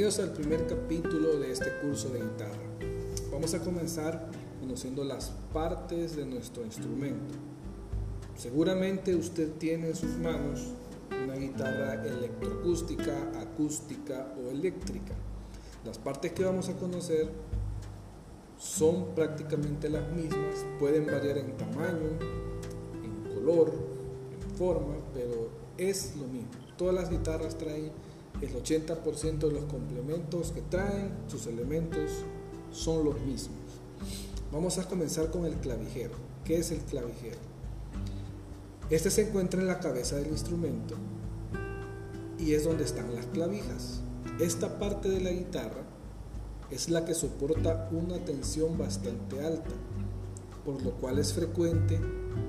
Bienvenidos al primer capítulo de este curso de guitarra. Vamos a comenzar conociendo las partes de nuestro instrumento. Seguramente usted tiene en sus manos una guitarra electroacústica, acústica o eléctrica. Las partes que vamos a conocer son prácticamente las mismas, pueden variar en tamaño, en color, en forma, pero es lo mismo. Todas las guitarras traen el 80% de los complementos que traen, sus elementos son los mismos. Vamos a comenzar con el clavijero. ¿Qué es el clavijero? Este se encuentra en la cabeza del instrumento y es donde están las clavijas. Esta parte de la guitarra es la que soporta una tensión bastante alta, por lo cual es frecuente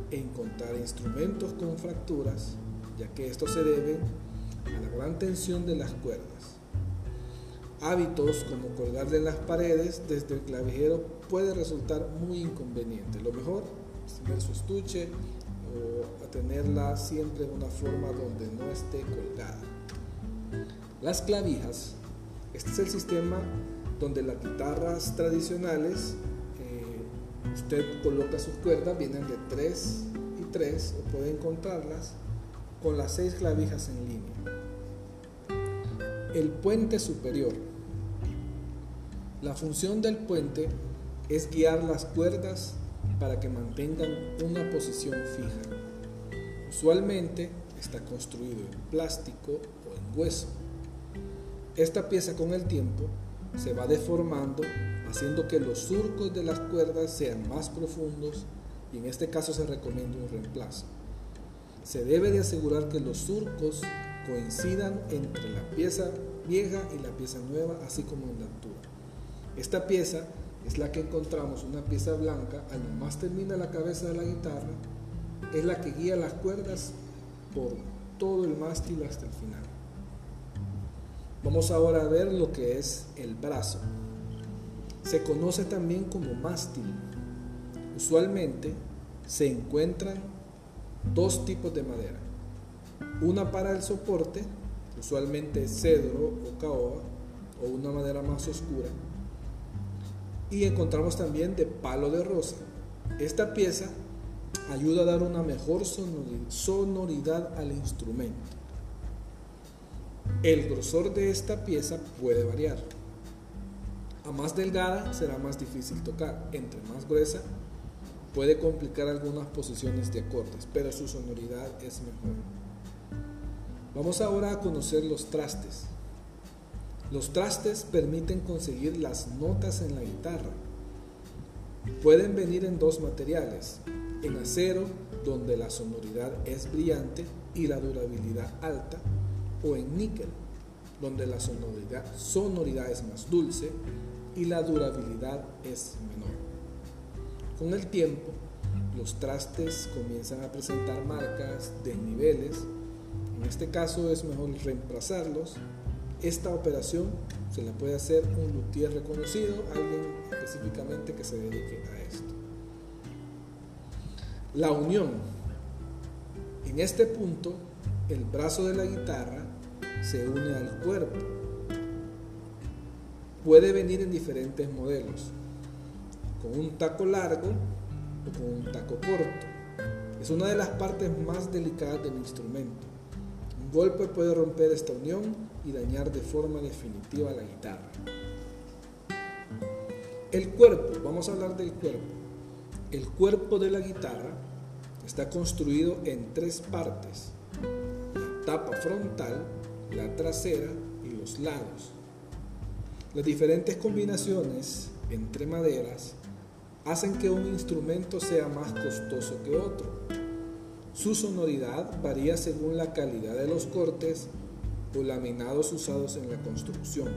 encontrar instrumentos con fracturas, ya que esto se debe a la gran tensión de las cuerdas. Hábitos como colgarle en las paredes desde el clavijero puede resultar muy inconveniente. Lo mejor es tener su estuche o tenerla siempre en una forma donde no esté colgada. Las clavijas, este es el sistema donde las guitarras tradicionales, eh, usted coloca sus cuerdas, vienen de 3 y 3, o puede encontrarlas con las 6 clavijas en línea. El puente superior. La función del puente es guiar las cuerdas para que mantengan una posición fija. Usualmente está construido en plástico o en hueso. Esta pieza con el tiempo se va deformando haciendo que los surcos de las cuerdas sean más profundos y en este caso se recomienda un reemplazo. Se debe de asegurar que los surcos coincidan entre la pieza vieja y la pieza nueva, así como en la altura. Esta pieza es la que encontramos, una pieza blanca, al más termina la cabeza de la guitarra, es la que guía las cuerdas por todo el mástil hasta el final. Vamos ahora a ver lo que es el brazo. Se conoce también como mástil. Usualmente se encuentran dos tipos de madera una para el soporte, usualmente cedro o caoba, o una madera más oscura. Y encontramos también de palo de rosa. Esta pieza ayuda a dar una mejor sonoridad al instrumento. El grosor de esta pieza puede variar. A más delgada será más difícil tocar. Entre más gruesa puede complicar algunas posiciones de acordes, pero su sonoridad es mejor. Vamos ahora a conocer los trastes. Los trastes permiten conseguir las notas en la guitarra. Pueden venir en dos materiales, en acero, donde la sonoridad es brillante y la durabilidad alta, o en níquel, donde la sonoridad, es más dulce y la durabilidad es menor. Con el tiempo, los trastes comienzan a presentar marcas, desniveles, en este caso es mejor reemplazarlos. Esta operación se la puede hacer un luthier reconocido, alguien específicamente que se dedique a esto. La unión. En este punto, el brazo de la guitarra se une al cuerpo. Puede venir en diferentes modelos, con un taco largo o con un taco corto. Es una de las partes más delicadas del instrumento golpe puede romper esta unión y dañar de forma definitiva la guitarra. El cuerpo, vamos a hablar del cuerpo. El cuerpo de la guitarra está construido en tres partes. La tapa frontal, la trasera y los lados. Las diferentes combinaciones entre maderas hacen que un instrumento sea más costoso que otro su sonoridad varía según la calidad de los cortes o laminados usados en la construcción.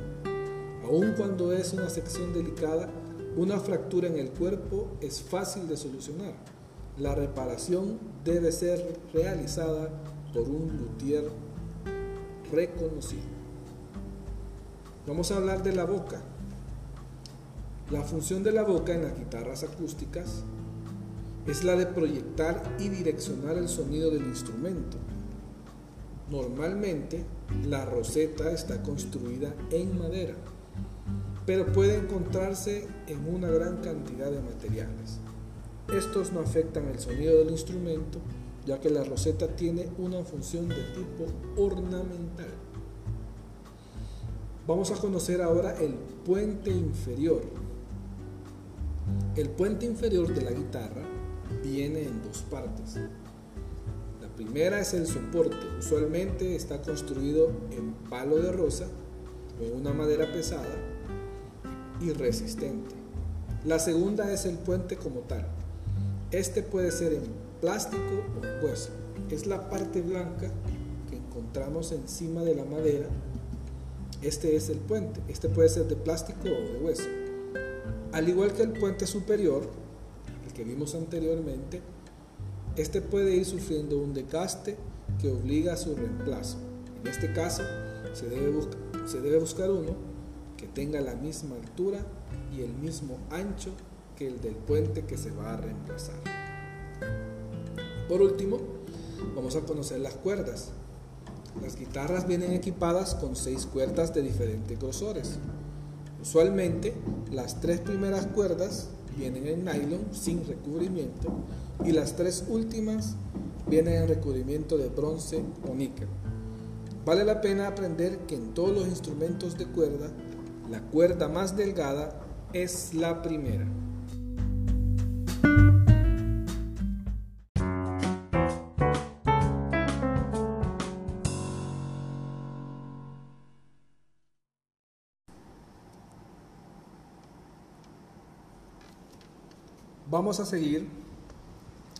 Aun cuando es una sección delicada, una fractura en el cuerpo es fácil de solucionar. La reparación debe ser realizada por un luthier reconocido. Vamos a hablar de la boca. La función de la boca en las guitarras acústicas es la de proyectar y direccionar el sonido del instrumento. Normalmente la roseta está construida en madera, pero puede encontrarse en una gran cantidad de materiales. Estos no afectan el sonido del instrumento, ya que la roseta tiene una función de tipo ornamental. Vamos a conocer ahora el puente inferior. El puente inferior de la guitarra viene en dos partes. La primera es el soporte, usualmente está construido en palo de rosa o en una madera pesada y resistente. La segunda es el puente como tal. Este puede ser en plástico o hueso. Es la parte blanca que encontramos encima de la madera. Este es el puente. Este puede ser de plástico o de hueso. Al igual que el puente superior, que vimos anteriormente, este puede ir sufriendo un desgaste que obliga a su reemplazo. En este caso, se debe, se debe buscar uno que tenga la misma altura y el mismo ancho que el del puente que se va a reemplazar. Por último, vamos a conocer las cuerdas. Las guitarras vienen equipadas con seis cuerdas de diferentes grosores. Usualmente, las tres primeras cuerdas vienen en nylon sin recubrimiento y las tres últimas vienen en recubrimiento de bronce o níquel. Vale la pena aprender que en todos los instrumentos de cuerda, la cuerda más delgada es la primera. Vamos a seguir,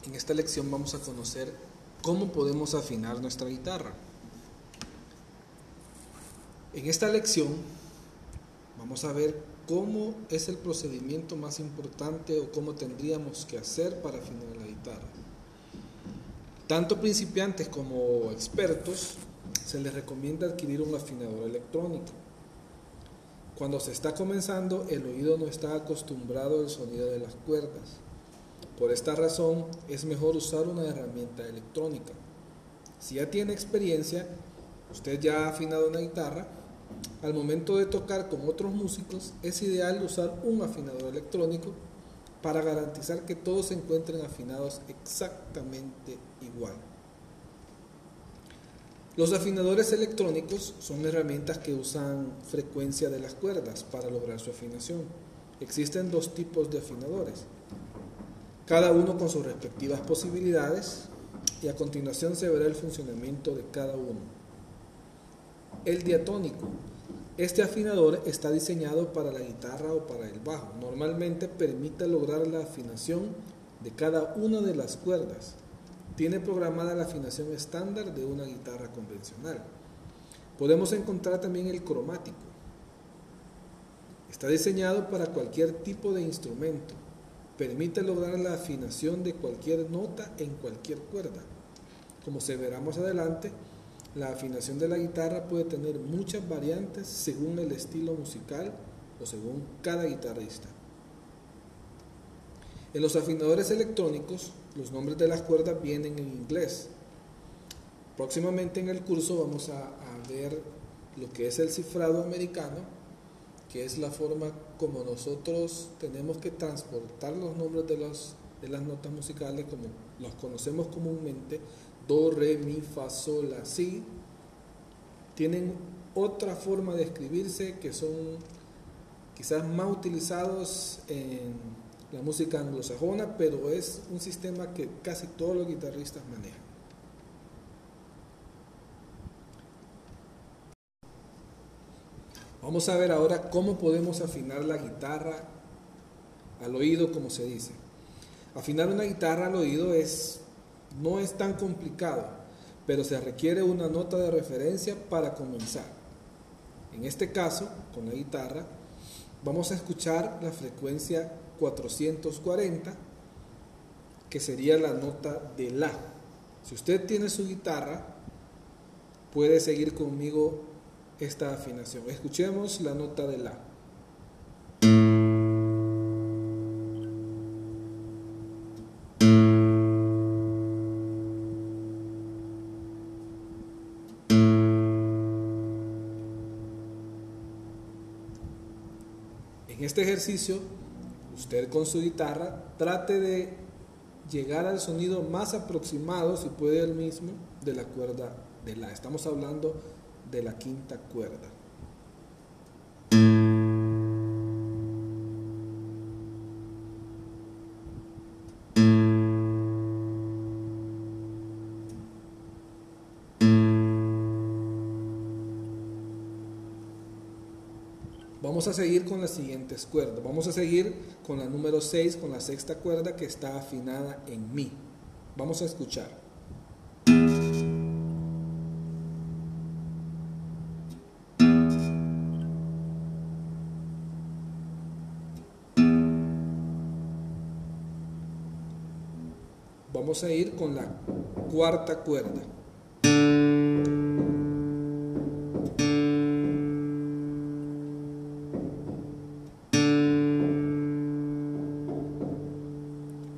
en esta lección vamos a conocer cómo podemos afinar nuestra guitarra. En esta lección vamos a ver cómo es el procedimiento más importante o cómo tendríamos que hacer para afinar la guitarra. Tanto principiantes como expertos se les recomienda adquirir un afinador electrónico. Cuando se está comenzando, el oído no está acostumbrado al sonido de las cuerdas. Por esta razón, es mejor usar una herramienta electrónica. Si ya tiene experiencia, usted ya ha afinado una guitarra, al momento de tocar con otros músicos, es ideal usar un afinador electrónico para garantizar que todos se encuentren afinados exactamente igual. Los afinadores electrónicos son herramientas que usan frecuencia de las cuerdas para lograr su afinación. Existen dos tipos de afinadores, cada uno con sus respectivas posibilidades y a continuación se verá el funcionamiento de cada uno. El diatónico. Este afinador está diseñado para la guitarra o para el bajo. Normalmente permite lograr la afinación de cada una de las cuerdas tiene programada la afinación estándar de una guitarra convencional. Podemos encontrar también el cromático. Está diseñado para cualquier tipo de instrumento. Permite lograr la afinación de cualquier nota en cualquier cuerda. Como se verá más adelante, la afinación de la guitarra puede tener muchas variantes según el estilo musical o según cada guitarrista. En los afinadores electrónicos los nombres de las cuerdas vienen en inglés. Próximamente en el curso vamos a, ver lo que es el cifrado americano, que es la forma como nosotros tenemos que transportar los nombres de, de las notas musicales como los conocemos comúnmente, do, re, mi, fa, sol, la, si, tienen otra forma de escribirse que son quizás más utilizados en la música anglosajona, pero es un sistema que casi todos los guitarristas manejan. Vamos a ver ahora cómo podemos afinar la guitarra al oído, como se dice. Afinar una guitarra al oído es, no es tan complicado, pero se requiere una nota de referencia para comenzar. En este caso, con la guitarra, vamos a escuchar la frecuencia 440, que sería la nota de La. Si usted tiene su guitarra, puede seguir conmigo esta afinación. Escuchemos la nota de La. En este ejercicio, usted con su guitarra trate de llegar al sonido más aproximado, si puede el mismo, de la cuerda de la. Estamos hablando de la quinta cuerda. Vamos a seguir con las siguientes cuerdas. Vamos a seguir con la número 6, con la sexta cuerda que está afinada en Mi. Vamos a escuchar. Vamos a ir con la cuarta cuerda.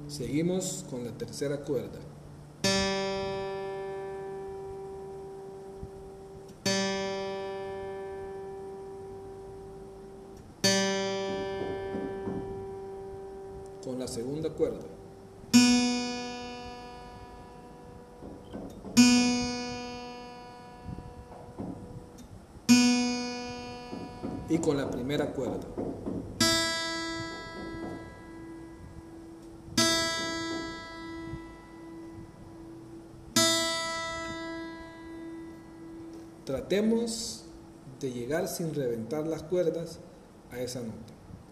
Seguimos con la tercera cuerda. Con la segunda cuerda. Y con la primera cuerda. Tratemos de llegar sin reventar las cuerdas a esa nota.